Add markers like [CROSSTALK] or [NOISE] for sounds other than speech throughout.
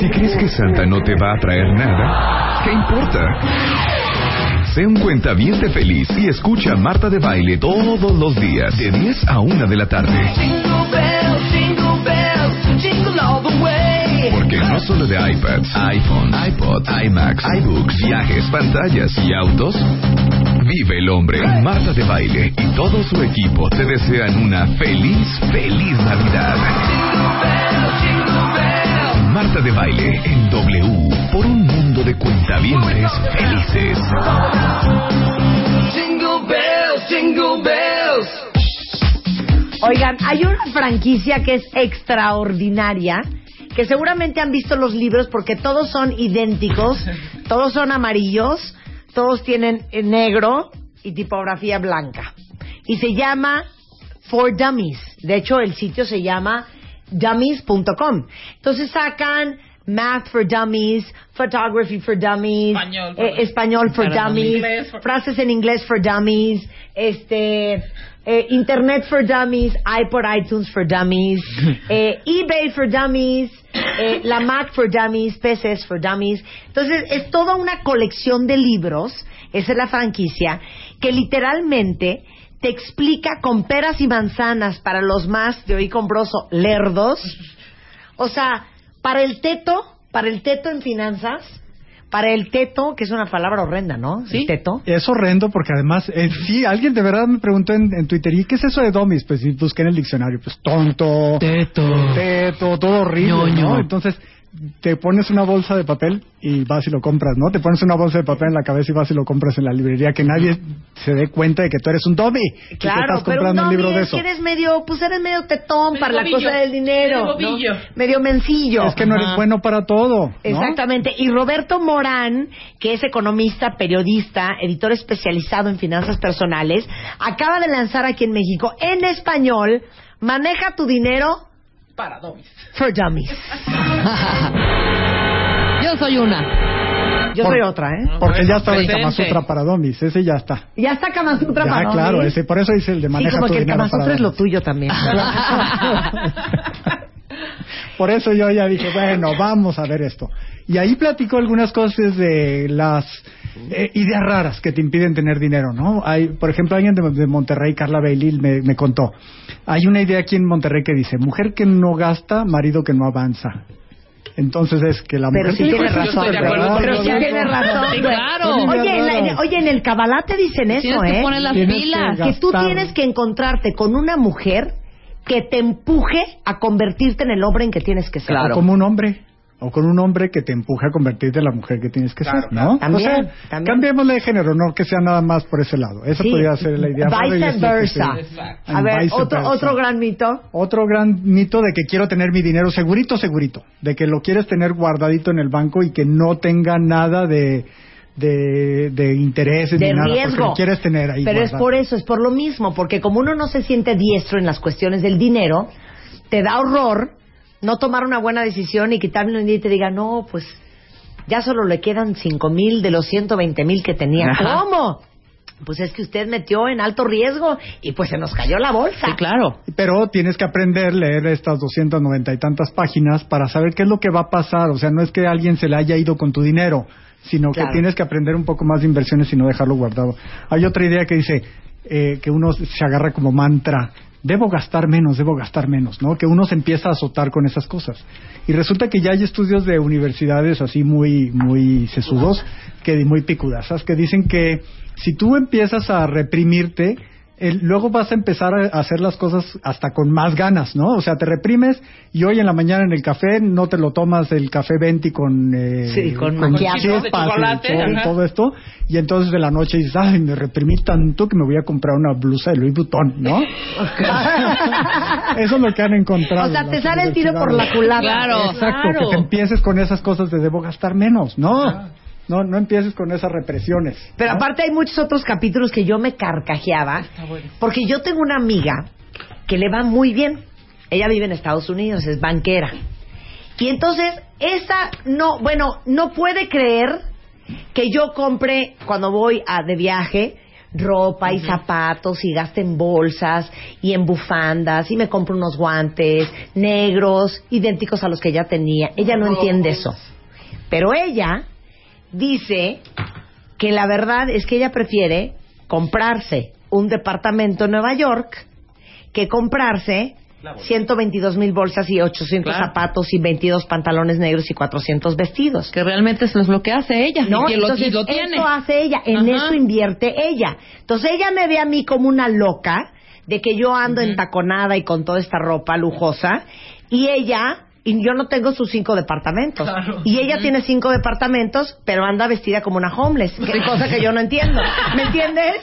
Si crees que Santa no te va a traer nada, ¿qué importa? Sé un cuentaviente feliz y escucha a Marta de Baile todos los días de 10 a 1 de la tarde. Porque no solo de iPads, iPhone, iPod, iMacs, iBooks, viajes, pantallas y autos, vive el hombre. Marta de Baile y todo su equipo te desean una feliz, feliz Navidad. Marta de Baile en W por un mundo de cuentavientes felices. Oigan, hay una franquicia que es extraordinaria, que seguramente han visto los libros porque todos son idénticos, [LAUGHS] todos son amarillos, todos tienen negro y tipografía blanca. Y se llama For Dummies. De hecho, el sitio se llama dummies.com. Entonces sacan Math for Dummies, Photography for Dummies, Español for- eh, español for Dummies, inglés for- frases en inglés for Dummies, este, eh, Internet for Dummies, iPod iTunes for Dummies, [LAUGHS] eh, eBay for Dummies, la Mac for Dummies, PCs for Dummies. Entonces es toda una colección de libros, esa es la franquicia, que literalmente te explica con peras y manzanas para los más de hoy comproso lerdos. O sea, para el teto, para el teto en finanzas, para el teto, que es una palabra horrenda, ¿no? El teto. Es horrendo porque además, eh, sí, alguien de verdad me preguntó en, en Twitter, ¿y qué es eso de dummies? Pues sí, busqué en el diccionario, pues tonto, Teto. teto, todo horrible, Ñoño. ¿no? Entonces, te pones una bolsa de papel y vas y lo compras, ¿no? Te pones una bolsa de papel en la cabeza y vas y lo compras en la librería, que nadie se dé cuenta de que tú eres un que Claro, estás pero comprando no, un libro mira, de es eso. que eres medio, pues eres medio tetón Medio para la cosa del dinero. medio ¿no? bobillo. Medio mencillo. Es que no eres Ajá. bueno para todo, ¿no? Exactamente. Y Roberto Morán, que es economista, periodista, editor especializado en finanzas personales, acaba de lanzar aquí en México, en español, Maneja tu dinero Para dummies. for Dummies. [LAUGHS] Yo soy una. Yo Por- soy otra, ¿eh? Porque ya estaba el Presente. Kama Sutra para dummies, ese ya está. Ya está Kama Sutra Ya, para claro, Dummies. ese, por eso dice el de Sí, maneja como tu que el dinero Kama para Sutra es lo tuyo también. [LAUGHS] Por eso yo ya dije, bueno, vamos a ver esto. Y ahí platicó algunas cosas de las eh, ideas raras que te impiden tener dinero, ¿no? Hay, por ejemplo, alguien de, de Monterrey, Carla Bailey, me, me contó. Hay una idea aquí en Monterrey que dice, mujer que no gasta, marido que no avanza. Entonces es que la Pero mujer... sí tienes Yo razón, Pero sí tienes razón. Sí, claro. Oye, en la- en- oye, en el Kabbalah te dicen eso, Tienes que ¿eh? poner las Tienes pilas. que tú tienes que encontrarte con una mujer que te empuje a convertirte en el hombre en que tienes que ser. O como un hombre. O con un hombre que te empuje a convertirte en la mujer que tienes que Claro, ser. ¿no? También, o sea, también. cambiémosle de género, no que sea nada más por ese lado. Esa Sí, podría ser la idea. se- Exacto. A ver, otro, otro gran mito. Otro gran mito de que quiero tener mi dinero segurito, segurito. De que lo quieres tener guardadito en el banco y que no tenga nada de, de, de intereses de ni nada. Riesgo. lo quieres tener ahí Pero es por eso, es por lo mismo, porque como uno no se siente diestro en las cuestiones del dinero, te da horror no tomar una buena decisión y quitarle un día y te diga, no, pues ya solo le quedan cinco mil de los 120 mil que tenía. Ajá. ¿Cómo? Pues es que usted metió en alto riesgo y pues se nos cayó la bolsa. Sí, claro. Pero tienes que aprender, leer estas 290 y tantas páginas para saber qué es lo que va a pasar. O sea, no es que alguien se le haya ido con tu dinero, sino Claro. que tienes que aprender un poco más de inversiones y no dejarlo guardado. Hay otra idea que dice eh, que uno se agarra como mantra. Debo gastar menos, debo gastar menos, ¿no? Que uno se empieza a azotar con esas cosas. Y resulta que ya hay estudios de universidades así muy, muy sesudos, que muy picudazas, que dicen que si tú empiezas a reprimirte, el- luego vas a empezar a hacer las cosas hasta con más ganas, ¿no? O sea, te reprimes y hoy en la mañana en el café no te lo tomas el café Venti con, eh, Sí, con macchiato. chispas De chocolate, todo, y todo esto y entonces de la noche dices, ay, me reprimí tanto que me voy a comprar una blusa de Louis Vuitton, ¿no? [LAUGHS] [LAUGHS] Eso es lo que han encontrado. O sea, te sale el tiro por la culata. Claro. Exacto, que te empieces con esas cosas de debo gastar menos, no. No, no empieces con esas represiones. Pero ¿no? aparte hay muchos otros capítulos que yo me carcajeaba, porque yo tengo una amiga que le va muy bien. Ella vive en Estados Unidos, es banquera. Y entonces, esa no, bueno, no puede creer que yo compre cuando voy a, de viaje ropa y zapatos y gaste en bolsas y en bufandas y me compro unos guantes negros idénticos a los que ella tenía. Ella no entiende eso. Pero ella dice que la verdad es que ella prefiere comprarse un departamento en Nueva York que comprarse 122 mil bolsas y 800 Claro. zapatos y 22 pantalones negros y 400 vestidos. Que realmente eso es lo que hace ella. No, y que lo, entonces y lo tiene. eso hace ella, en Ajá. eso invierte ella. Entonces ella me ve a mí como una loca de que yo ando entaconada y con toda esta ropa lujosa y ella y yo no tengo sus cinco departamentos y ella tiene cinco departamentos pero anda vestida como una homeless, que cosa que yo no entiendo, ¿me [LAUGHS] entiendes?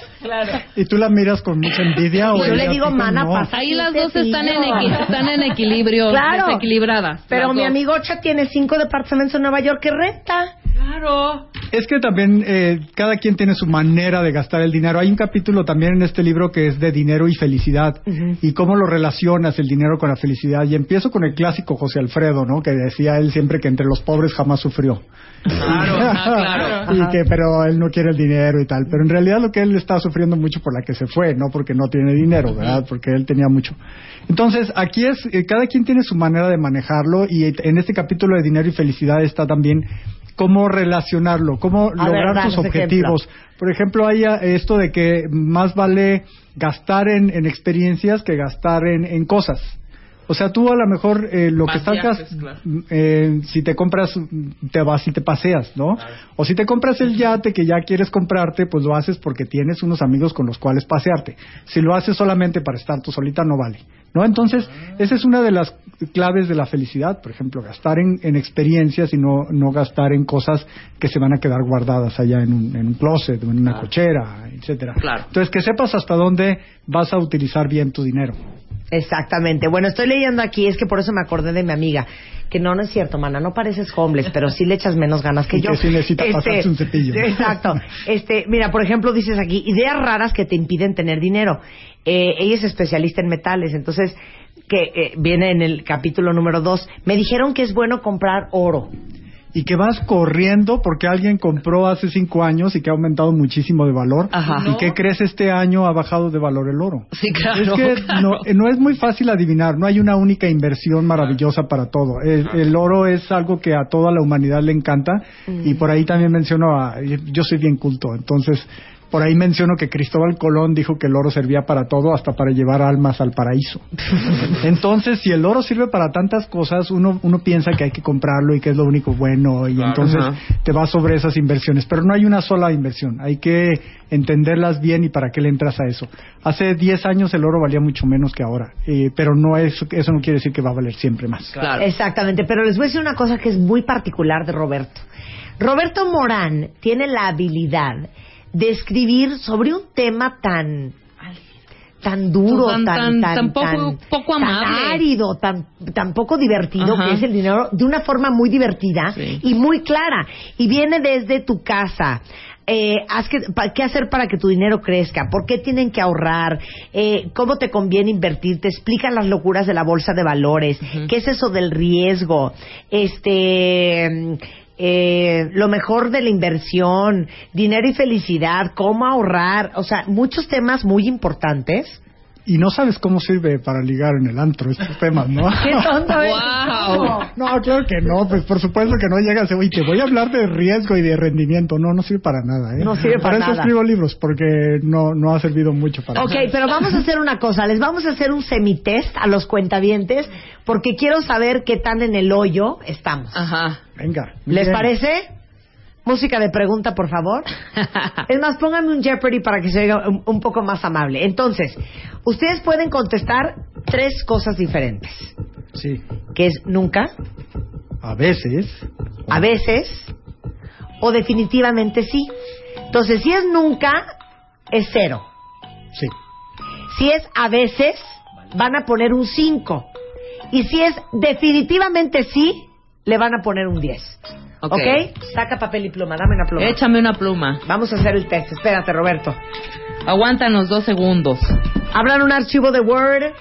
¿Y tú la miras con mucha envidia? o yo le digo, mana, no? pasa. Ahí las dos están en, están en equilibrio, Claro. desequilibradas. Pero mi amigocha tiene cinco departamentos en Nueva York que renta. Claro. Es que también eh, cada quien tiene su manera de gastar el dinero. Hay un capítulo también en este libro que es de dinero y felicidad y cómo lo relacionas el dinero con la felicidad. Y empiezo con el clásico José Alfredo, ¿no? Que decía él siempre que entre los pobres jamás sufrió. Claro, [LAUGHS] ah, claro. y que pero él no quiere el dinero y tal. Pero en realidad lo que él está sufriendo mucho por la que se fue, no porque no tiene dinero, ¿verdad? Porque él tenía mucho. Entonces aquí es eh, cada quien tiene su manera de manejarlo y en este capítulo de dinero y felicidad está también cómo relacionarlo, cómo A lograr ver, tus objetivos. Por ejemplo, hay eh, esto de que más vale gastar en, en experiencias que gastar en, en cosas. O sea, tú a lo mejor eh, lo Más que sacas, viajes, claro. eh, si te compras, te vas y te paseas, ¿no? O si te compras el yate que ya quieres comprarte, pues lo haces porque tienes unos amigos con los cuales pasearte. Si lo haces solamente para estar tú solita, no vale, ¿no? Entonces, esa es una de las claves de la felicidad, por ejemplo, gastar en, en experiencias y no, no gastar en cosas que se van a quedar guardadas allá en un, en un closet o en una cochera, etcétera. Claro. Entonces, que sepas hasta dónde vas a utilizar bien tu dinero. Exactamente. Bueno, estoy leyendo aquí, es que por eso me acordé de mi amiga. Que no, no es cierto, mana, no pareces homeless, pero sí le echas menos ganas que Y yo. que sí necesita pasarse un cepillo. Exacto. Este, mira, por ejemplo, dices aquí, ideas raras que te impiden tener dinero. Eh, ella es especialista en metales, entonces, que eh, viene en el capítulo número dos. Me dijeron que es bueno comprar oro. Y que vas corriendo porque alguien compró hace cinco años y que ha aumentado muchísimo de valor Ajá. y que crees este año ha bajado de valor el oro. Sí, claro. Es que claro. [LAUGHS] no, no es muy fácil adivinar, no hay una única inversión maravillosa para todo. El, el oro es algo que a toda la humanidad le encanta y por ahí también menciono, a, yo soy bien culto, entonces por ahí menciono que Cristóbal Colón dijo que el oro servía para todo, hasta para llevar almas al paraíso. [LAUGHS] Entonces, si el oro sirve para tantas cosas, uno, uno piensa que hay que comprarlo y que es lo único bueno y entonces te vas sobre esas inversiones. Pero no hay una sola inversión, hay que entenderlas bien y para qué le entras a eso. Hace 10 años el oro valía mucho menos que ahora, eh, pero no es, eso no quiere decir que va a valer siempre más. Claro. Exactamente, pero les voy a decir una cosa que es muy particular de Roberto. Roberto Morán tiene la habilidad de escribir sobre un tema tan tan duro, Tan- tan, tan- tan, poco- amable. árido, tan, tan poco divertido Ajá. que es el dinero, de una forma muy divertida Sí. y muy clara. Y viene desde tu casa. Eh, haz que- pa- ¿Qué hacer para que tu dinero crezca? ¿Por qué tienen que ahorrar? Eh, ¿Cómo te conviene invertir? Te explican las locuras de la bolsa de valores. ¿Qué es eso del riesgo? Este. Eh, lo mejor de la inversión, dinero y felicidad, cómo ahorrar, o sea, muchos temas muy importantes. Y no sabes cómo sirve para ligar en el antro estos temas, ¿no? [LAUGHS] ¡Qué tonto es! Wow. No, claro que no, pues por supuesto que no llegas y te voy a hablar de riesgo y de rendimiento. No, no sirve para nada, ¿eh? No sirve para Por eso nada. escribo libros, porque no, no ha servido mucho para Ok, nada. pero vamos a hacer una cosa. Les vamos a hacer un semitest a los cuentavientes porque quiero saber qué tan en el hoyo estamos. Ajá. Venga. ¿Les bien. parece? música de pregunta, por favor. [LAUGHS] Es más, pónganme un Jeopardy para que se oiga un, un poco más amable. Entonces, ustedes pueden contestar tres cosas diferentes. Sí. Que es nunca, A veces. a veces o definitivamente sí. Entonces, si es nunca, es cero. Sí. Si es a veces, van a poner un 5. Y si es definitivamente sí, le van a poner un 10. Ok. ¿Ok? Saca papel y pluma, dame una pluma. Échame una pluma. Vamos a hacer el test. Espérate, Roberto. Aguántanos dos segundos. Abran un archivo de Word,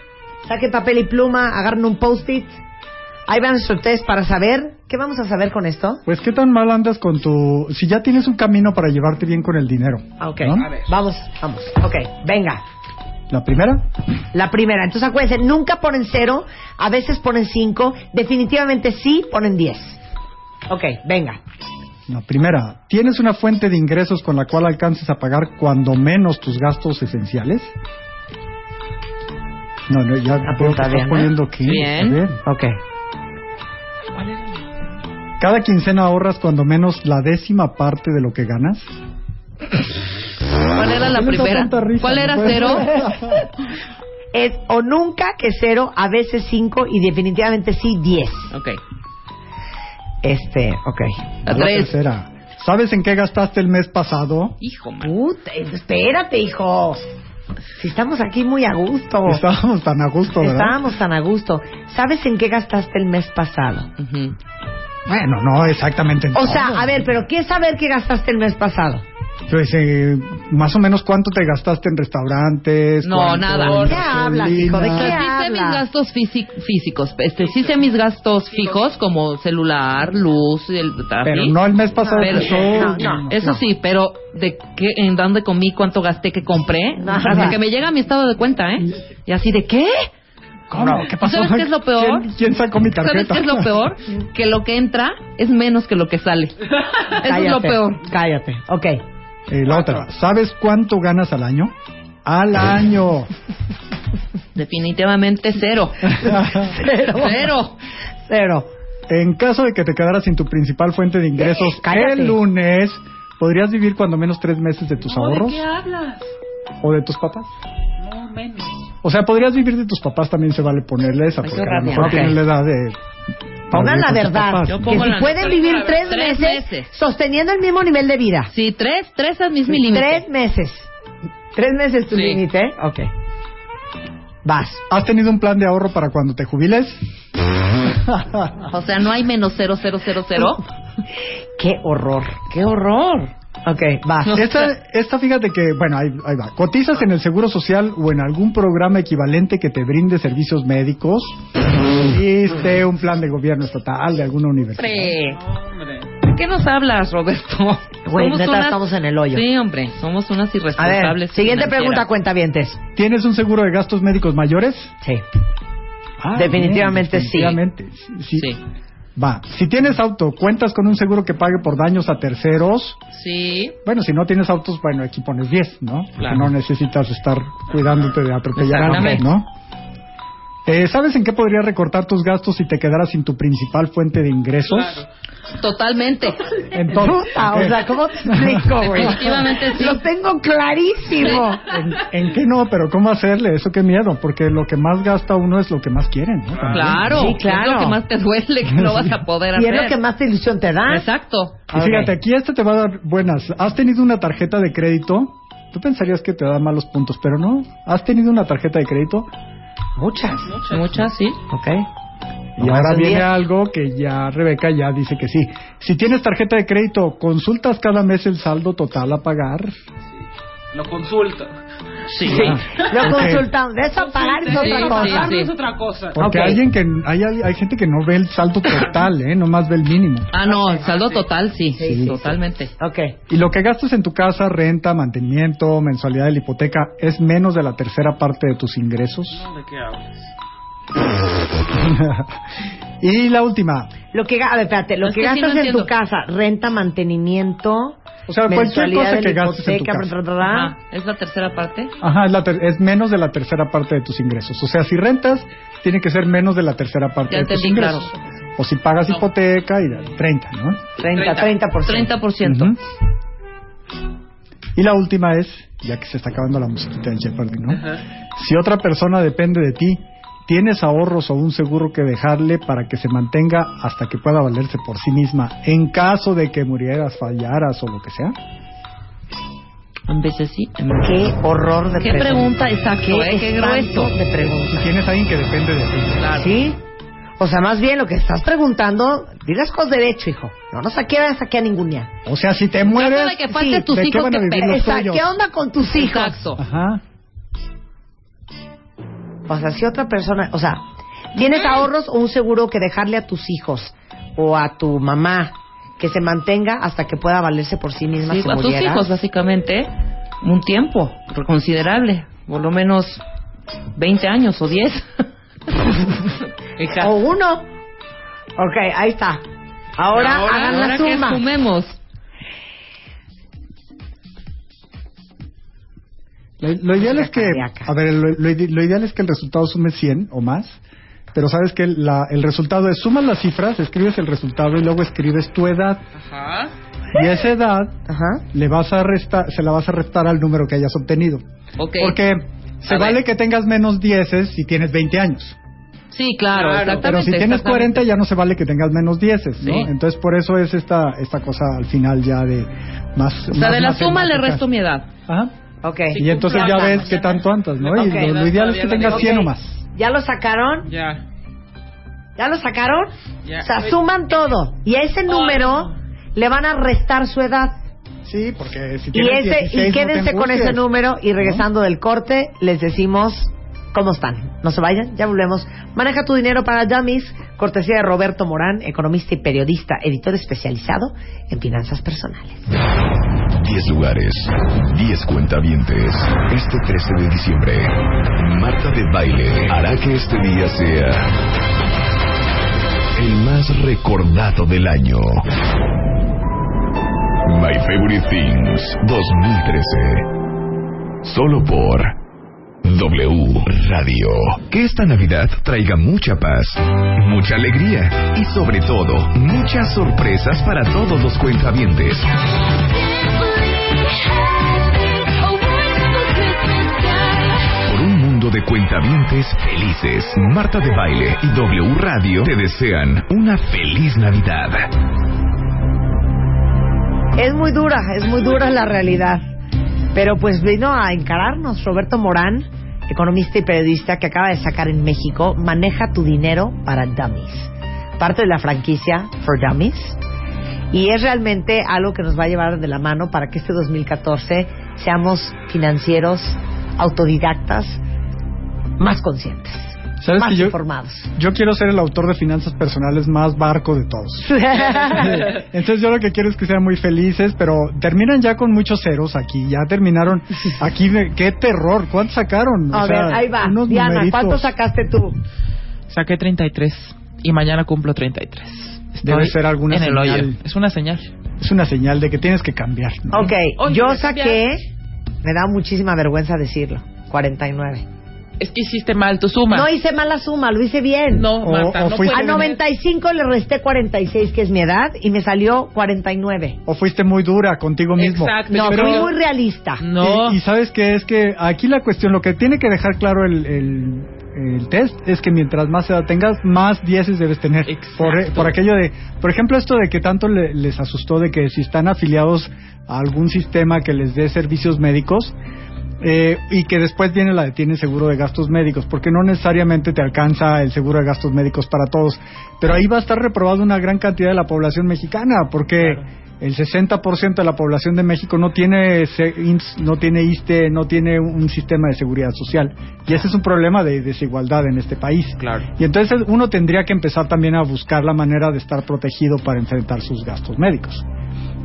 saquen papel y pluma, agarren un post-it. Ahí van nuestro test para saber. ¿Qué vamos a saber con esto? Pues, ¿qué tan mal andas con tu. Si ya tienes un camino para llevarte bien con el dinero? Ah, Ok, ¿no? vamos, vamos. Ok, venga. La primera, La primera. Entonces acuérdense, nunca ponen cero, a veces ponen cinco, definitivamente sí ponen diez. Ok, venga. la primera. ¿Tienes una fuente de ingresos con la cual alcances a pagar cuando menos tus gastos esenciales? No, no, ya Apunta estás bien, poniendo que. Bien. ver. Ok. Cada quincena ahorras cuando menos la décima parte de lo que ganas. ¿Cuál era la ¿Qué les da primera? risa? ¿Cuál era puede cero? [LAUGHS] Es o nunca que cero, a veces cinco y definitivamente sí diez. Ok. Este, ok. La La tercera. ¿Sabes en qué gastaste el mes pasado? Hijo, man. Puta, espérate, hijo. Si estamos aquí muy a gusto. Estábamos tan a gusto, ¿verdad? Estábamos tan a gusto. ¿Sabes en qué gastaste el mes pasado? Bueno, no exactamente en O todo. sea, a ver, pero ¿qué es saber qué gastaste el mes pasado? Pues, eh, más o menos cuánto te gastaste en restaurantes. No, nada. ¿De qué hablas, hijo? ¿De O gasolina. qué sea, sí sé mis gastos físi- físicos. Este, sí sé mis gastos fijos como celular, luz, el tráfico. Pero no el mes pasado. Pero- no, no. Eso sí, pero de qué, en dónde comí, cuánto gasté, qué compré, hasta que me llega mi estado de cuenta, ¿eh? Y así de qué? ¿Cómo? ¿Qué pasó? ¿Sabes qué es lo peor? ¿Quién, quién sacó mi ¿Sabes tarjeta? qué es lo peor? Que lo que entra es menos que lo que sale. [LAUGHS] Eso es lo peor. Cállate. Ok. Eh, la otra. ¿Sabes cuánto ganas al año? Al año. [LAUGHS] Definitivamente cero. [LAUGHS] Cero. Cero. Cero. En caso de que te quedaras sin tu principal fuente de ingresos Eh, el lunes, ¿podrías vivir cuando menos tres meses de tus ahorros? hablas? ¿O de tus papás? No, menos. O sea, podrías vivir de tus papás, también se vale ponerle esa, qué porque a lo mejor tienen la edad de... Pongan la verdad. Que si pueden vivir tres, tres meses, meses. sosteniendo el mismo nivel de vida. Sí, tres, tres es mi límite. Tres meses. Tres meses tu Sí. límite. Ok. Vas. ¿Has tenido un plan de ahorro para cuando te jubiles? [LAUGHS] O sea, no hay menos cero, cero, cero, cero. [LAUGHS] Qué horror. ¡Qué horror! Ok, vas. Esta, esta fíjate que, bueno, ahí, ahí va. ¿Cotizas en el Seguro Social o en algún programa equivalente que te brinde servicios médicos? ¿Viste un plan de gobierno estatal de alguna universidad? Hombre. ¿De qué nos hablas, Roberto? Güey, Somos neta, unas- estamos en el hoyo. Sí, hombre, somos unas A irresponsables. ver, siguiente pregunta, cuentavientes. ¿Tienes un seguro de gastos médicos mayores? Sí. Ah, Definitivamente bien, sí. definitivamente. Sí, Sí. Va. Si tienes auto, ¿cuentas con un seguro que pague por daños a terceros? Sí. Bueno, si no tienes autos, bueno, aquí pones 10, ¿no? Porque Claro. no necesitas estar cuidándote de atropellar a. ¿no? Eh, ¿Sabes en qué podrías recortar tus gastos si te quedaras sin tu principal fuente de ingresos? Totalmente. En todo. Puta, ¿En o sea, ¿cómo te explico, güey? Definitivamente sí. Lo tengo clarísimo. ¿En, en qué no? Pero ¿cómo hacerle? Eso qué miedo, porque lo que más gasta uno es lo que más quieren, ¿no? También. Claro. Sí, claro. Es lo que más te duele que no vas a poder Y hacer. es lo que más te ilusión te da. Exacto. Y fíjate, aquí este te va a dar buenas. ¿Has tenido una tarjeta de crédito? Tú pensarías que te da malos puntos, pero no. ¿Has tenido una tarjeta de crédito? Muchas. Muchas, sí. Ok. Y ahora viene algo que ya Rebeca ya dice que sí. Si tienes tarjeta de crédito, ¿consultas cada mes el saldo total a pagar? Lo consulto. Sí. Lo Ok. consultamos. De eso a pagar es Sí, otra sí, cosa. sí. Pagarlo es otra cosa. Porque alguien que hay, hay gente que no ve el saldo [COUGHS] total, ¿eh? Nomás ve el mínimo. Ah, no, el saldo total, sí. Sí, sí, totalmente. Ok. Y lo que gastas en tu casa, renta, mantenimiento, mensualidad de la hipoteca, es menos de la tercera parte de tus ingresos. No, ¿De qué hablas? [LAUGHS] y la última, Lo que, a ver, espérate, lo Es que que sí, gastas no en tu casa, renta, mantenimiento, o sea, cualquier cosa de que gastes en tu hipoteca, casa. ¿Es la tercera parte? Ajá, es, la ter- es menos de la tercera parte de tus ingresos. O sea, si rentas, tiene que ser menos de la tercera parte Ya de tus claro. ingresos. O si pagas No. hipoteca, y 30, ¿no? 30, 30%. 30%. Ujú. Y la última es, ya que se está acabando la musiquita de Jeopardy, ¿no? Si otra persona depende de ti, ¿tienes ahorros o un seguro que dejarle para que se mantenga hasta que pueda valerse por sí misma en caso de que murieras, fallaras o lo que sea? En veces sí. en Qué horror de Qué pregunta, exacto, Qué, eh, qué grueso. de Si pregunta. tienes a alguien que depende de ti. Claro. ¿Sí? O sea, más bien lo que estás preguntando, di las cosas derecho, hijo. No nos saqué, saqué a ningún día. O sea, si te mueres, de que falte sí, tus ¿de qué hijos van a que vivir pe- los Exacto. tuyos? ¿Qué onda con tus hijos? Exacto. Ajá. O sea, si otra persona, o sea, ¿tienes ahorros o un seguro que dejarle a tus hijos o a tu mamá que se mantenga hasta que pueda valerse por sí misma Sí, si a tus hijos, básicamente, un tiempo considerable, por lo menos 20 años o 10. [LAUGHS] Hija. O uno. Ok, ahí está. Ahora, Ahora- hagan ahora la que suma. sumemos. Lo, lo ideal es que, cardíaca. a ver, lo, lo ide- lo ideal es que el resultado sume 100 o más, pero sabes que la- el resultado es, sumas las cifras, escribes el resultado y luego escribes tu edad. Ajá. Y esa edad Ajá. le vas a restar, se la vas a restar al número que hayas obtenido. Ok. Porque se A vale ver. que tengas menos 10 si tienes 20 años. Sí, claro, Claro, exactamente. Pero si tienes exactamente. 40 ya no se vale que tengas menos 10, ¿no? Sí. Entonces por eso es esta esta cosa al final ya de más O sea, de la suma le resto mi edad. Ajá. Ok. Y entonces ya ves qué tanto andas, ¿no? Y lo, lo ideal es que tengas no 100 o más. ¿Ya lo sacaron? Ya. ¿Ya lo sacaron? Ya. O sea, suman todo. Y a ese número le van a restar su edad. Sí, porque si Y, tienes ese, 16, y no quédense con ese número y regresando del corte les decimos cómo están. No se vayan, ya volvemos. Maneja tu dinero para Dummies, cortesía de Roberto Morán, economista y periodista, editor especializado en finanzas personales. 10 lugares, 10 cuentavientes. Este 13 de diciembre, Marta de Baile hará que este día sea el más recordado del año. My Favorite Things 2013. Solo por W Radio. Que esta Navidad traiga mucha paz, mucha alegría y sobre todo muchas sorpresas para todos los cuentavientes. Por un mundo de cuentavientes felices, Marta de Baile y W Radio te desean una feliz Navidad. Es muy dura, es muy dura la realidad. Pero pues vino a encararnos Roberto Morán, economista y periodista que acaba de sacar en México, Maneja tu dinero para Dummies. Parte de la franquicia For Dummies. Y es realmente algo que nos va a llevar de la mano para que este 2014 seamos financieros autodidactas más conscientes, ¿Sabes más que yo, informados. yo quiero ser el autor de finanzas personales más barco de todos? [LAUGHS] Entonces yo lo que quiero es que sean muy felices, pero terminan ya con muchos ceros aquí, ya terminaron aquí, de- qué terror, ¿cuántos sacaron? O a sea, ver, ahí va. unos Diana, numeritos. ¿cuánto sacaste tú? Saqué 33 y mañana cumplo 33. Debe ser alguna en el señal. hoyo. Es una señal. Es una señal de que tienes que cambiar. ¿no? Ok, Oye, yo ¿me saqué, me da muchísima vergüenza decirlo, 49. Es que hiciste mal tu suma. No hice mala suma, lo hice bien. No, O- Marta, o no fuiste- A puedes- 95 le resté 46, que es mi edad, y me salió 49. O fuiste muy dura contigo mismo. Exacto. No, yo fui muy realista. No. Y, y sabes que es que aquí la cuestión, lo que tiene que dejar claro el, el, el test es que mientras más edad tengas, más dieces debes tener. Exacto. Por, por aquello de, por ejemplo, esto de que tanto le- les asustó de que si están afiliados a algún sistema que les dé servicios médicos, eh, y que después viene la de tiene seguro de gastos médicos, porque no necesariamente te alcanza el seguro de gastos médicos para todos, pero ahí va a estar reprobado una gran cantidad de la población mexicana, porque el 60% de la población de México no tiene no tiene ISTE, no tiene un, un sistema de seguridad social, y ese es un problema de desigualdad en este país. Claro. Y entonces uno tendría que empezar también a buscar la manera de estar protegido para enfrentar sus gastos médicos.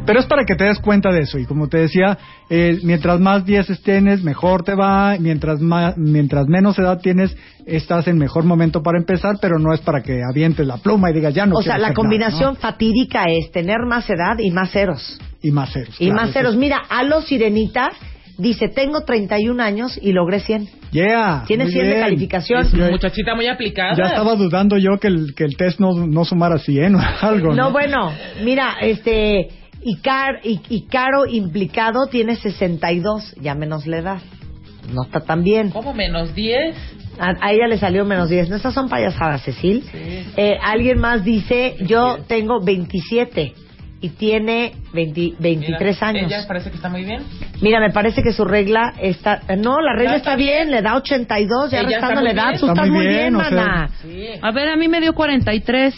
Pero es para que te des cuenta de eso. Y como te decía, eh, mientras más dieces tienes, mejor te va. Mientras, más, mientras menos edad tienes, estás en mejor momento para empezar, pero no es para que avientes la pluma y digas ya no o sea, la hacer combinación nada, fatídica es tener más edad y más ceros. Y más ceros. Y claro, más ceros. es- Mira, a los Sirenita Dice, tengo 31 años y logré 100. Yeah. Tiene muy 100 de calificación. Es una muchachita muy aplicada. Ya estaba dudando yo que el, que el test no, no sumara 100 o [LAUGHS] algo. No, No, bueno, mira, este, Icar, I- Icaro implicado tiene 62, ya menos la edad. No está tan bien. ¿Cómo menos 10? A, a ella le salió menos 10. No, estas son payasadas, Cecil. Eh, alguien más dice, yo tengo 27 y tiene 20 23 Mira, años. Ella parece que está muy bien. Mira, me parece que su regla está... No, la regla Está está bien, le da 82, ya restando la edad. bien. Tú Está estás muy bien, bien, o sea. Sí. A ver, a mí me dio 43.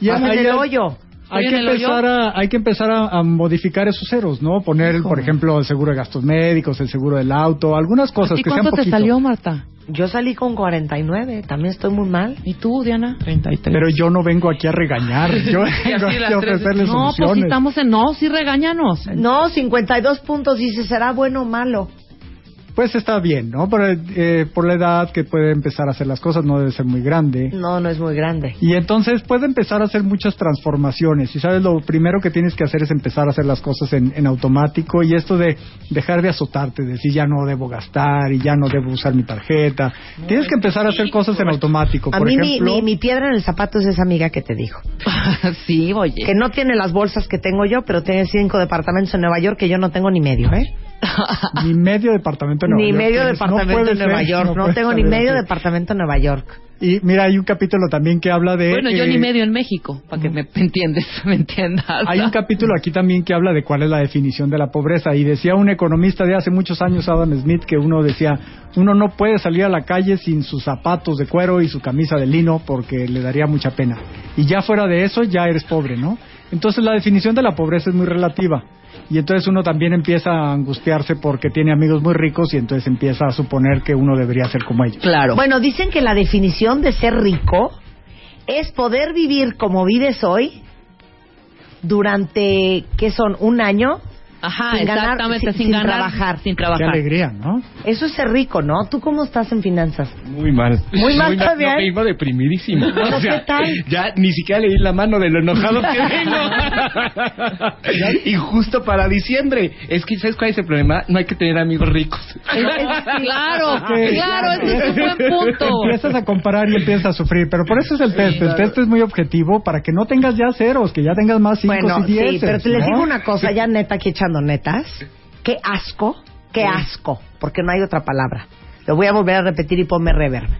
Y Estás en hay- el hoyo. Hay que, empezar a, hay que empezar a, a modificar esos ceros, ¿no? Poner, por ejemplo, el seguro de gastos médicos, el seguro del auto, algunas cosas ¿Y que sean cuánto te poquito. salió, Marta? Yo salí con 49, también estoy muy mal. ¿Y tú, Diana? 33. Pero yo no vengo aquí a regañar, [LAUGHS] yo vengo aquí a ofrecerles No, pues si estamos en... No, sí, regáñanos. No, 52 puntos, dice, ¿será bueno o malo? Pues está bien, ¿no? Pero, eh, por la edad que puede empezar a hacer las cosas, no debe ser muy grande. No, no es muy grande. Y entonces puede empezar a hacer muchas transformaciones. Y sabes, lo primero que tienes que hacer es empezar a hacer las cosas en, en automático. Y esto de dejar de azotarte, decir ya no debo gastar y ya no debo usar mi tarjeta. tienes que empezar a hacer cosas en automático. A Por mí mi, ejemplo, mi, mi piedra en el zapato es esa amiga que te dijo. [LAUGHS] sí, oye. Que no tiene las bolsas que tengo yo, pero tiene cinco departamentos en Nueva York que yo no tengo ni medio, ¿eh? Ni medio departamento en Nueva Ni York medio tienes. No departamento puede en Nueva ser, York. No, tengo ni medio departamento en Nueva York. Y mira, hay un capítulo también que habla de... Bueno, yo eh, ni medio en México, para que me entiendes, [LAUGHS] me entiendas. Hay un capítulo aquí también que habla de cuál es la definición de la pobreza y decía un economista de hace muchos años, Adam Smith, que uno decía, uno no puede salir a la calle sin sus zapatos de cuero y su camisa de lino porque le daría mucha pena. Y ya fuera de eso, ya eres pobre, ¿no? Entonces la definición de la pobreza es muy relativa. Y entonces uno también empieza a angustiarse porque tiene amigos muy ricos y entonces empieza a suponer que uno debería ser como ellos. Claro. Bueno, dicen que la definición de ser rico es poder vivir como vives hoy durante, ¿qué son? ¿Un año? Ajá, sin ganar- exactamente, sin- sin, sin ganar, trabajar. sin Qué trabajar. alegría, ¿no? Eso es ser rico, ¿no? ¿Tú cómo estás en finanzas? Muy mal. Muy mal, ¿está no, bien? vengo deprimidísimo. Bueno, O sea, ¿qué tal? Ya ni siquiera leí la mano de lo enojado que [LAUGHS] vengo. y justo para diciembre. Es que, ¿sabes cuál es el problema? No hay que tener amigos ricos. Claro, [LAUGHS] Ok. claro, ese es un buen [LAUGHS] punto. Empiezas a comparar y empiezas a sufrir, pero por eso es el test. El test es muy objetivo para que no tengas ya ceros, que ya tengas más cinco Bueno, y diez. sí, pero te les digo una cosa, ya neta, aquí echando netas. Qué asco, qué asco, porque no hay otra palabra. Lo voy a volver a repetir y ponme reverb.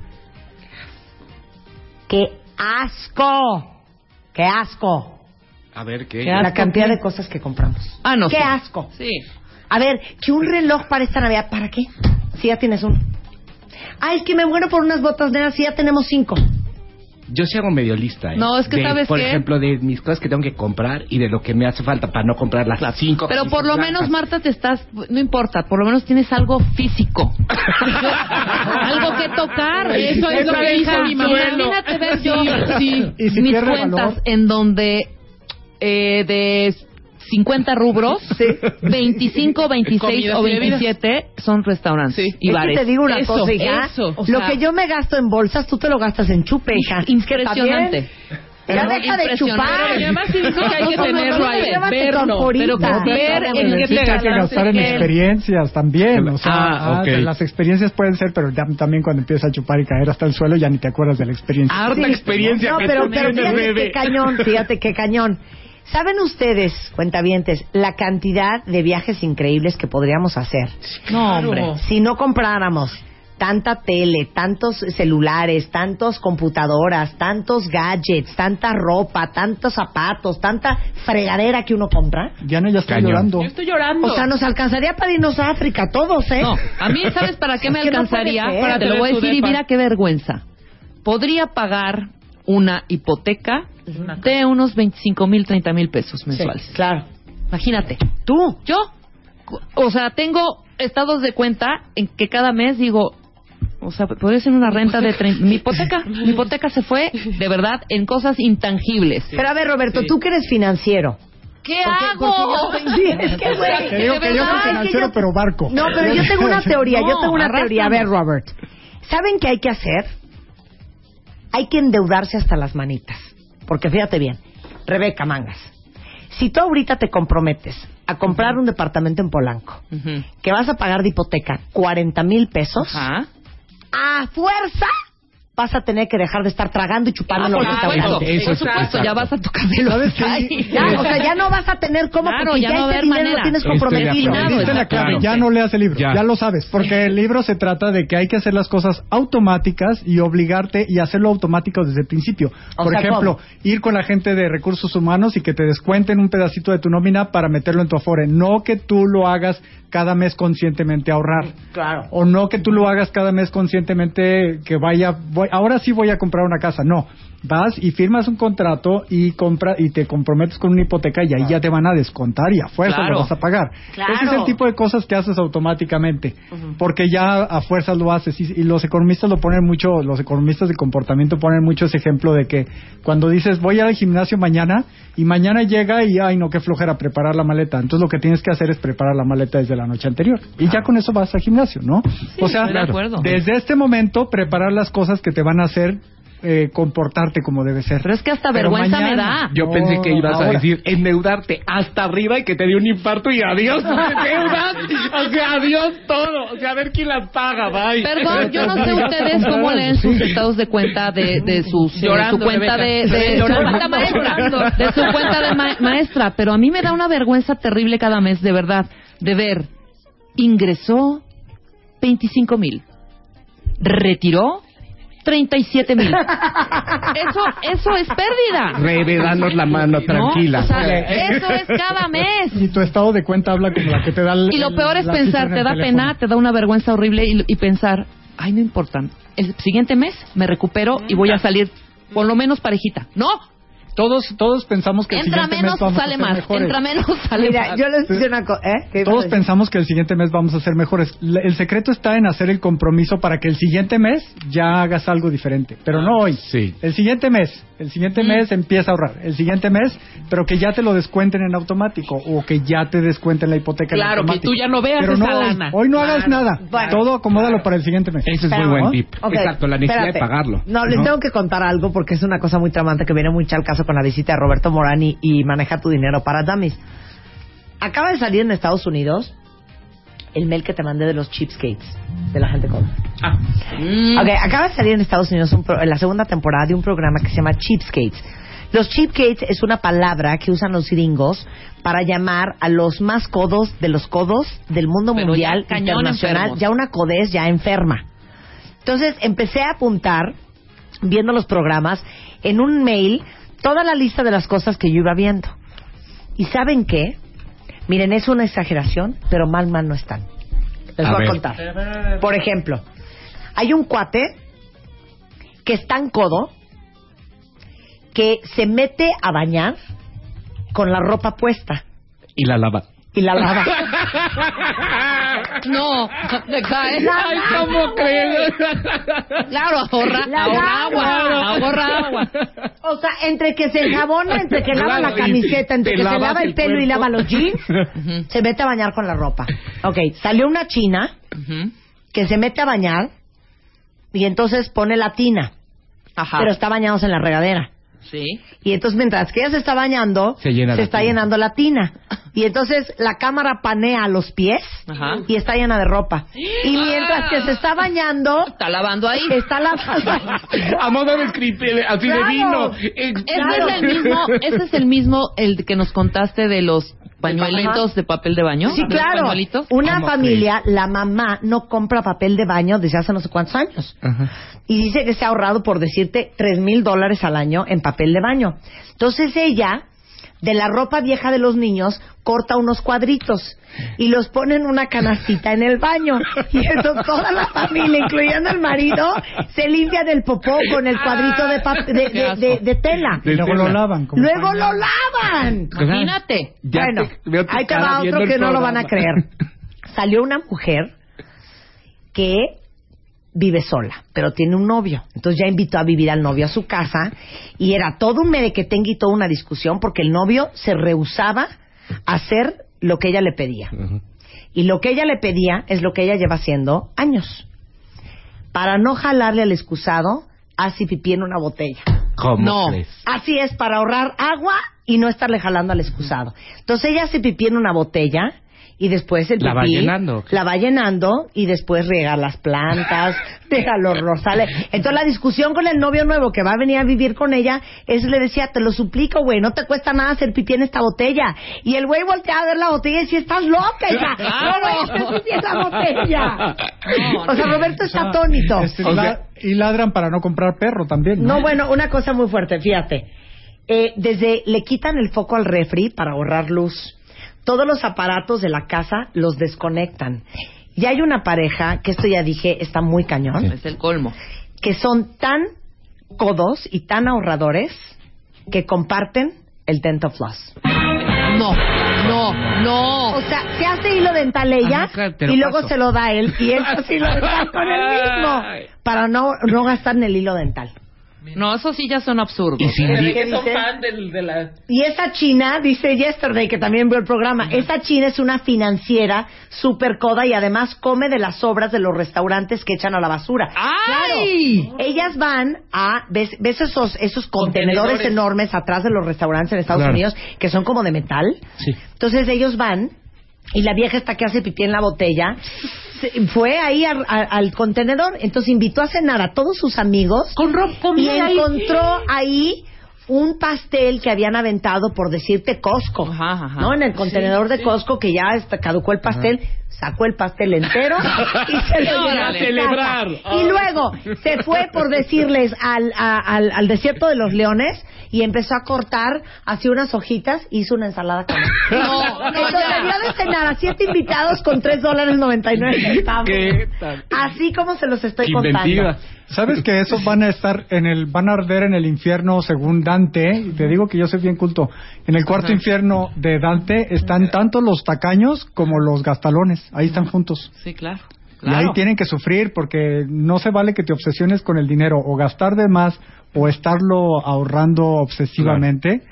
Qué asco, qué asco. A ver, ¿qué? ¿Qué La asco cantidad qué? de cosas que compramos. Ah, no. Qué sí. asco. Sí. A ver, que un reloj para esta Navidad, ¿para qué? Si ya tienes uno. Ah, es que me muero por unas botas negras, si ya tenemos cinco. Yo sí hago medio lista. ¿eh? No, es que De, ¿sabes Por qué? ejemplo, de mis cosas que tengo que comprar y de lo que me hace falta para no comprar las cinco. Pero por lo menos. Marta, te estás, no importa, por lo menos tienes algo físico. [LAUGHS] algo que tocar. Eso es lo que hizo mi mamá. Imagínate ver yo Sí. Si mis cuentas valor. en donde eh, de 50 rubros, 25, 26 Comidas o y bebidas. 27 son restaurantes Sí. y es bares. que te digo una Eso, cosa, hija. eso. O lo sea- que yo me gasto en bolsas, tú te lo gastas en chupe, hija. Impresionante. Ya deja de chupar. Pero mi mamá sí dijo que hay que tenerlo ahí, verlo, pero Sí, ver en pero qué Sí, te que hay que gastaste gastar en experiencias también. O sea, Ah, ah, las experiencias pueden ser, pero también cuando empiezas a chupar y caer hasta el suelo ya ni te acuerdas de la experiencia. Harta Sí. experiencia No, que pero, pero fíjate qué cañón, fíjate qué cañón. ¿Saben ustedes, cuentavientes, la cantidad de viajes increíbles que podríamos hacer No, hombre. si no compráramos tanta tele, tantos celulares, tantos computadoras, tantos gadgets, tanta ropa, tantos zapatos, tanta fregadera que uno compra? Ya está Cañón. llorando. Yo estoy llorando. O sea, nos alcanzaría para irnos a África todos, ¿eh? No, a mí, ¿sabes para qué me Es que no alcanzaría? Para te lo voy a decir y mira qué vergüenza. Podría pagar una hipoteca de unos 25 mil, 30 mil pesos mensuales. Claro. Imagínate. Tú. Yo, o sea, tengo estados de cuenta en que cada mes digo, o sea, podría ser una renta de 30. Mi hipoteca, mi hipoteca se fue, de verdad, en cosas intangibles. Pero a ver, Roberto, tú que eres financiero. ¿Qué Porque- hago? porque yo- sí, es que, güey, Te digo que yo soy es que financiero, yo- pero barco. No, pero yo tengo una teoría, yo [LAUGHS] tengo una teoría. A ver. Robert. ¿Saben qué hay que hacer? Hay que endeudarse hasta las manitas. Porque fíjate bien, Rebeca Mangas, si tú ahorita te comprometes a comprar un departamento en Polanco, que vas a pagar de hipoteca 40 mil pesos, a fuerza vas a tener que dejar de estar tragando y chupando Ah, lo por que está supuesto, aguantando. Eso por es- supuesto, ya vas a tu. Ay, Ya, o sea, ya no vas a tener cómo Claro, porque ya ya, no haber dinero manera. lo tienes Estoy de comprometido. la clave, ya no leas el libro, Ya. ya. lo sabes, porque el libro se trata de que hay que hacer las cosas automáticas y obligarte y hacerlo automático desde el principio. O Por sea, ejemplo, ir con la gente de recursos humanos y que te descuenten un pedacito de tu nómina para meterlo en tu afore, no que tú lo hagas cada mes conscientemente ahorrar. Claro. O no que tú lo hagas cada mes conscientemente que vaya, ahora sí voy a comprar una casa. No, vas y firmas un contrato y compra y te comprometes con una hipoteca y ahí ya te van a descontar y a fuerza Claro. lo vas a pagar. Claro. Ese es el tipo de cosas que haces automáticamente, porque ya a fuerzas lo haces y, y los economistas lo ponen mucho, los economistas de comportamiento ponen mucho ese ejemplo de que cuando dices voy al gimnasio mañana y mañana llega y ay no qué flojera preparar la maleta, entonces lo que tienes que hacer es preparar la maleta desde la noche anterior y ya con eso vas al gimnasio, ¿no? o sea, estoy de acuerdo. desde este momento preparar las cosas que te van a hacer eh, comportarte como debe ser. Pero es que hasta Pero vergüenza me da. Yo No, pensé que ibas a decir endeudarte hasta arriba y que te dio un infarto y adiós tus deudas. O sea, adiós todo. O sea, a ver quién las paga, bye. Perdón, yo no sé [LAUGHS] ustedes cómo leen sus estados de cuenta de, de sus, de su cuenta de, de su cuenta maestra, de su cuenta de ma- maestra, pero a mí me da una vergüenza terrible cada mes, de verdad, de ver, ingresó 25 mil, retiró 37 mil. Eso, eso es pérdida. Rebe, danos la mano, ¿no? tranquila. O sea, eso es cada mes. Y tu estado de cuenta habla como la que te da el- Y lo peor es pensar, te da teléfono. pena, te da una vergüenza horrible y, y pensar, ay, no importa, el siguiente mes me recupero y voy a salir por lo menos parejita. No, Todos, todos pensamos que el entra siguiente menos, mes vamos a sale ser más, mejores. entra menos, [LAUGHS] sale Mira, más. yo les digo una cosa, ¿eh? ¿Qué ibas a Todos pensamos que el siguiente mes vamos a ser mejores. La- El secreto está en hacer el compromiso para que el siguiente mes ya hagas algo diferente. Pero no hoy. Sí. El siguiente mes. El siguiente mes empieza a ahorrar. El siguiente mes, pero que ya te lo descuenten en automático o que ya te descuenten la hipoteca en Claro, que automático. tú ya no veas pero esa no hoy. lana. Hoy no hagas nada. Bueno. Todo acomódalo para el siguiente mes. Ese es Pero- muy buen ¿no? tip. Ok, Exacto, la necesidad espérate. de pagarlo. No, les ¿no? tengo que contar algo porque es una cosa muy tramante que viene mucho al caso con la visita de Roberto Morani y maneja tu dinero para dummies. Acaba de salir en Estados Unidos el mail que te mandé de los cheapskates de la gente con. Mm. Ok, acaba de salir en Estados Unidos un pro- en la segunda temporada de un programa que se llama Cheapskates. Los cheapskates es una palabra que usan los gringos para llamar a los más codos de los codos del mundo Pero mundial ya internacional, enfermos. ya una codez ya enferma. Entonces empecé a apuntar, viendo los programas, en un mail toda la lista de las cosas que yo iba viendo. ¿Y saben qué? Miren, es una exageración, pero mal, mal no están. Les A voy ver. a contar. Por ejemplo, hay un cuate que es tan codo que se mete a bañar con la ropa puesta Y la lava. y la lava. [LAUGHS] No, te caes. Ay, ¿cómo crees? Claro, ahorra, La ahorra agua, ahorra agua. O sea, entre que se enjabona, entre que lava Claro, la camiseta, entre que se lava el el pelo y lava los jeans, [LAUGHS] se mete a bañar con la ropa. Ok, salió una china que se mete a bañar y entonces pone la tina, Ajá. pero está bañándose en la regadera. Sí. Y entonces mientras que ella se está bañando, Se llena está tina. llenando la tina. Y entonces la cámara panea los pies Ajá. y está llena de ropa. Y mientras que se está bañando, Está lavando ahí. está lavando. [LAUGHS] [LAUGHS] A modo de script, así de Claro. vino. Eh, Ese es el mismo, ese es el mismo el que nos contaste de los pañuelitos de papel de baño. Sí, ¿Los claro. pañuelitos? Una ¿Cómo familia, la mamá no compra papel de baño desde hace no sé cuántos años. Ajá. Y dice que se ha ahorrado, por decirte, tres mil dólares al año en papel de baño. Entonces ella, de la ropa vieja de los niños, corta unos cuadritos y los pone en una canastita en el baño. Y eso toda la familia, incluyendo el marido, se limpia del popó con el cuadrito de, pap- de, de- de- de tela. Y luego lo lavan. como Luego pañal. lo lavan. Imagínate. Ya bueno, te- ahí te va otro que no lo van a creer. Salió una mujer que vive sola, pero tiene un novio. Entonces ya invitó a vivir al novio a su casa y era todo un merequetengue y toda una discusión porque el novio se rehusaba a hacer lo que ella le pedía. Y lo que ella le pedía es lo que ella lleva haciendo años. Para no jalarle al excusado, hace pipí en una botella. ¿Cómo No. crees? Así es, para ahorrar agua y no estarle jalando al excusado. Entonces ella hace pipí en una botella y después el pipí La va llenando, la va llenando y después riega las plantas, [LAUGHS] riega los rosales. Entonces la discusión con el novio nuevo que va a venir a vivir con ella es le decía, te lo suplico, güey, no te cuesta nada hacer pipí en esta botella. Y el güey voltea a ver la botella y dice, estás loca, hija. [LAUGHS] No pipí la botella. o sea, Roberto está atónito. Este, la- y ladran para no comprar perro también. No, bueno, una cosa muy fuerte, fíjate. Eh, desde le quitan el foco al refri para ahorrar luz. Todos los aparatos de la casa los desconectan. Y hay una pareja, que esto ya dije, está muy cañón, Es el colmo. que son tan codos y tan ahorradores que comparten el dental floss. No, no, no. O sea, se hace hilo dental ella Ajá, te lo y luego paso. se lo da él y él [LAUGHS] hace hilo dental con él mismo para no, no gastar en el hilo dental. No, eso sí ya son absurdos. Y sin ¿Qué son dice? fan del, de la... Y esa china, dice Yesterday, que también vio el programa, esa china es una financiera super coda y además come de las sobras de los restaurantes que echan a la basura. ¡Ay! Claro, ellas van a, ¿ves, ves esos, esos contenedores, Contenedores. enormes atrás de los restaurantes en Estados Claro. Unidos que son como de metal? Sí. Entonces ellos van y la vieja está que hace pipí en la botella. Fue ahí al, al- al contenedor, entonces invitó a cenar a todos sus amigos Con y encontró ahí un pastel que habían aventado por decirte Costco, Ajá, ajá. ¿no? En el contenedor de Costco que ya está- caducó el pastel, sacó el pastel entero y se lo llevó a Celebrar. casa. Y luego se fue por decirles al, a- al, al desierto de los leones y empezó a cortar así unas hojitas y hizo una ensalada con No, no, dio de cenar a siete invitados con tres dólares noventa y nueve. Así como se los estoy Inventiva. contando. ¿Sabes que esos van a estar en el, van a arder en el infierno según Dante? Y te digo que yo soy bien culto. En el cuarto infierno de Dante están tanto los tacaños como los gastalones. Ahí están juntos. Sí, claro. Y ahí tienen que sufrir porque no se vale que te obsesiones con el dinero o gastar de más o estarlo ahorrando obsesivamente.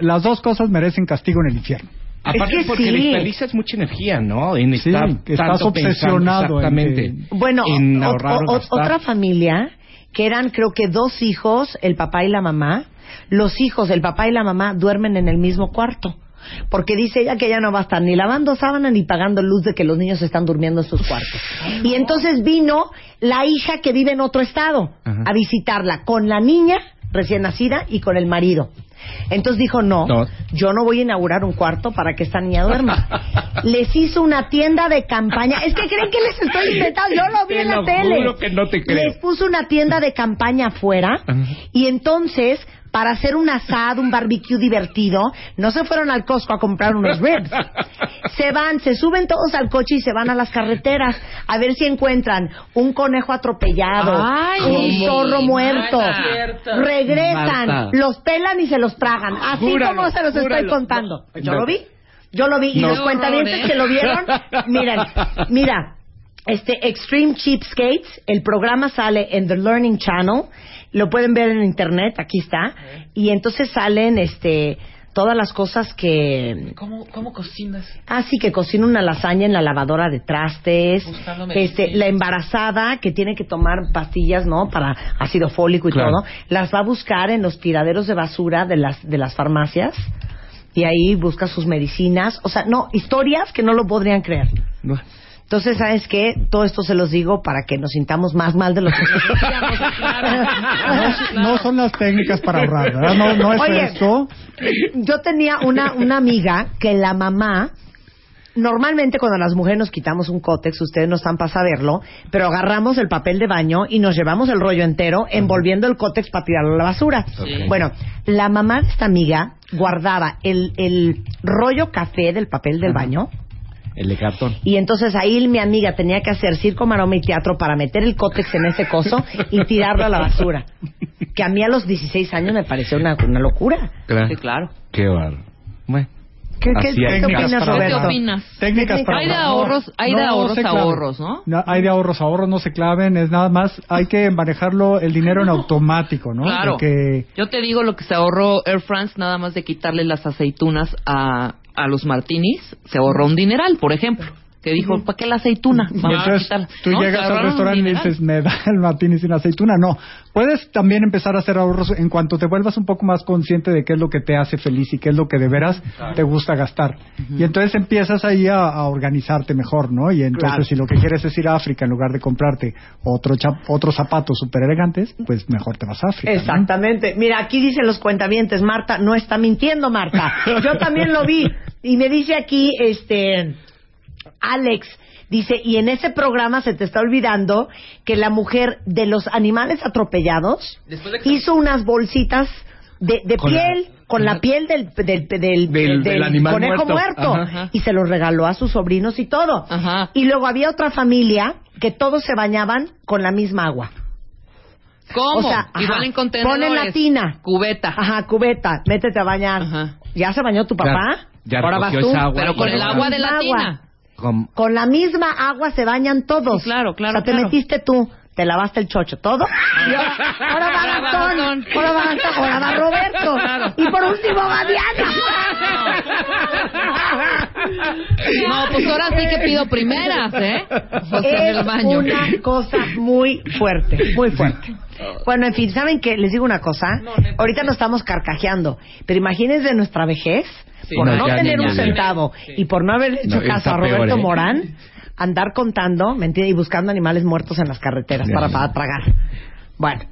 Las dos cosas merecen castigo en el infierno. Aparte que porque sí. desperdicias mucha energía, ¿no? En Sí, estar que estás tanto obsesionado pensando, en exactamente. Bueno, en o- ahorrar o- o gastar. otra familia que eran creo que dos hijos, el papá y la mamá. Los hijos, el papá y la mamá duermen en el mismo cuarto. Porque dice ella que ella no va a estar ni lavando sábana ni pagando luz de que los niños están durmiendo en sus cuartos. Y entonces vino la hija que vive en otro estado Ajá. a visitarla con la niña recién nacida y con el marido. Entonces dijo, no, No. yo no voy a inaugurar un cuarto para que esta niña duerma. [LAUGHS] Les hizo una tienda de campaña. Es que creen que les estoy inventando. Yo lo vi Te en la lo tele. juro que no te creo. Les puso una tienda de campaña afuera y entonces para hacer un asado, un barbecue divertido, no se fueron al Costco a comprar unos ribs. Se van, se suben todos al coche y se van a las carreteras a ver si encuentran un conejo atropellado, Ay, un zorro muerto. Regresan, Marta. los pelan y se los tragan. Así Júralo, como se los estoy contando. No. Yo lo vi. Yo lo vi. Y los cuentavientes ¿eh? que lo vieron, [LAUGHS] miren, mira, este Extreme Cheapskates, el programa sale en The Learning Channel, lo pueden ver en internet, aquí está, y entonces salen este todas las cosas que ¿Cómo, cómo cocinas? Ah, sí, que cocina una lasaña en la lavadora de trastes. Este, la embarazada que tiene que tomar pastillas, ¿no? Para ácido fólico y Claro. todo. Las va a buscar en los tiraderos de basura de las, de las farmacias. Y ahí busca sus medicinas. O sea, no, historias que no lo podrían creer. No. Entonces, ¿sabes qué? Todo esto se los digo para que nos sintamos más mal de lo que [LAUGHS] No, no son las técnicas para ahorrar, ¿verdad? No, no es Oye. esto. Yo tenía una, una amiga que la mamá, normalmente cuando las mujeres nos quitamos un cótex, ustedes no están para saberlo, pero agarramos el papel de baño y nos llevamos el rollo entero envolviendo el cótex para tirarlo a la basura. Bueno, la mamá de esta amiga guardaba el, el rollo café del papel del baño. El de cartón. Y entonces ahí mi amiga tenía que hacer circo, maroma y teatro para meter el cótex en ese coso y tirarlo a la basura. Que a mí a los 16 años me pareció una, una locura. Claro. Sí, claro. Qué bárbaro. Bueno. ¿Qué, qué- qué hay opinas, para ¿Qué opinas? Técnicas para Hay de ahorros, hay de No, ahorros claven. ahorros, ¿no? No, hay de ahorros a ahorros, no se claven, es nada más, hay que manejarlo el dinero en automático, ¿no? Claro. Porque Yo te digo lo que se ahorró Air France nada más de quitarle las aceitunas a, a los martinis, se ahorró un dineral, por ejemplo. Que dijo, ¿para qué la aceituna? Y Vamos entonces tú No, llegas al restaurante y dices, me da el martini sin aceituna. No, puedes también empezar a hacer ahorros en cuanto te vuelvas un poco más consciente de qué es lo que te hace feliz y qué es lo que de veras te gusta gastar. Y entonces empiezas ahí a, a organizarte mejor, ¿no? Y entonces Claro. si lo que quieres es ir a África en lugar de comprarte otro otros zapatos súper elegantes, pues mejor te vas a África. ¿no? Exactamente. Mira, aquí dicen los cuentavientes, Marta no está mintiendo, Marta. [LAUGHS] Yo también lo vi. Y me dice aquí, este, Alex, dice, y en ese programa se te está olvidando que la mujer de los animales atropellados Después de que- hizo unas bolsitas de, de Con la- piel, con la piel del, del, del, Del- del animal conejo muerto. muerto. Ajá. Y se los regaló a sus sobrinos y todo. Ajá. Y luego había otra familia que todos se bañaban con la misma agua. ¿Cómo? O sea, Igual ajá, en contenedores. ponen la tina. Cubeta. Ajá, cubeta, métete a bañar. Ajá. ¿Ya se bañó tu papá? Ya- ya Ahora vas tú. esa agua Pero con el agua de la Agua. tina. Con- Con la misma agua se bañan todos. Sí, claro, claro, O sea, te claro. metiste tú, te lavaste el chocho, todo. [LAUGHS] Y ahora, ahora va Gastón, ahora va Gastón, ahora va Roberto. Claro. Y por último va Diana. [LAUGHS] No, pues ahora sí que pido primeras, ¿eh? O sea, en es el baño. una cosa muy fuerte, muy fuerte. Bueno, en fin, ¿saben qué? Les digo una cosa. Ahorita nos estamos carcajeando, pero imagínense nuestra vejez por No, no, ya, tener ya, un ya. centavo y por no haber hecho No, caso a Roberto peor, ¿eh? Morán, andar contando, mentira, y buscando animales muertos en las carreteras Ya, para, para tragar. Bueno,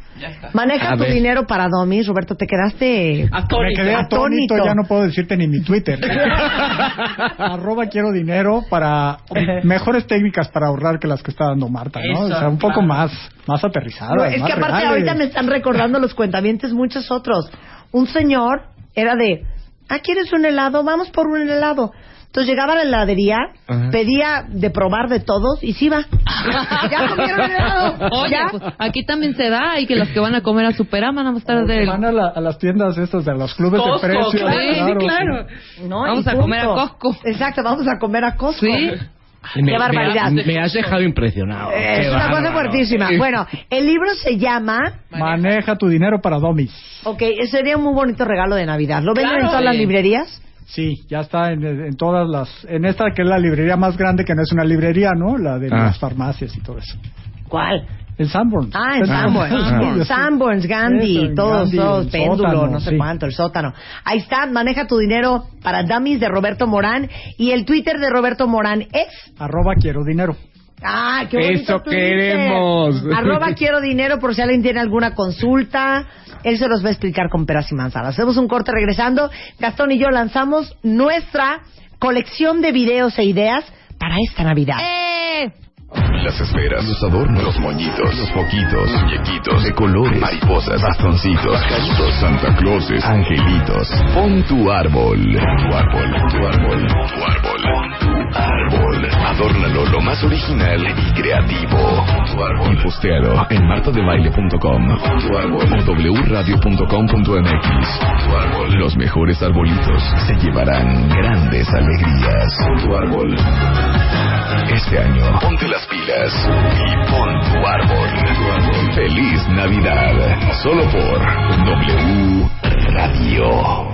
maneja A tu ver. dinero para Domis. Roberto, te quedaste Me quedé atónito, ya no puedo decirte ni mi Twitter. [LAUGHS] Arroba quiero dinero para mejores técnicas para ahorrar que las que está dando Marta, ¿no? Eso, o sea, un poco claro. más, más aterrizadas. No, es más que aparte reales. ahorita me están recordando los cuentavientes muchos otros. Un señor era de, ah, ¿quieres un helado? Vamos por un helado. Entonces llegaba a la heladería, Ajá. pedía de probar de todos y se iba. [LAUGHS] ya comieron helado. Oye, ¿Ya? pues aquí también se da y que los que van a comer a Superama van a estar O que de... Van a, la- a las tiendas estas de los clubes Costco, de precios. claro, sí, claro. No, Vamos a comer a. Costco. Exacto, vamos a comer a Costco. Sí. Me- Qué barbaridad. Me, me has dejado impresionado. Eh, Qué es una cosa fuertísima. Bueno, el libro se llama, Maneja tu dinero para Domis. ok, sería un muy bonito regalo de Navidad. ¿Lo venden en Claro. todas las librerías? Sí, ya está en, en todas las... En esta que es la librería más grande, que no es una librería, ¿no? La de Ah. las farmacias y todo eso. ¿Cuál? En Sanborns. Ah, en Ah, Sanborns. [LAUGHS] yo sé. Sanborns, Gandhi, Eso, todos, Gandhi, todos, péndulo, sótano, no sé sí. cuánto, el sótano. Ahí está, maneja tu dinero para dummies de Roberto Morán. Y el Twitter de Roberto Morán es. Arroba quiero dinero. Ah, qué bonito Eso Twitter. queremos. [LAUGHS] Arroba quiero dinero por si alguien tiene alguna consulta. Él se los va a explicar con peras y manzanas. Hacemos un corte regresando. Gastón y yo lanzamos nuestra colección de videos e ideas para esta Navidad. ¡Eh! Las esferas, los adornos, los moñitos, los foquitos, muñequitos, de colores, mariposas, bastoncitos, pajaritos, Santa Clauses, angelitos. Pon tu árbol. Pon tu árbol, pon tu árbol, pon tu árbol, pon tu árbol. Adórnalo lo más original y creativo. Tu árbol. Y postealo en martadebaile.com tu árbol. o wradio.com.mx. Árbol. Los mejores arbolitos se llevarán grandes alegrías. Tu árbol. Este año, ponte las pilas y pon tu árbol. Feliz Navidad. Solo por W Radio.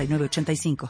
906985.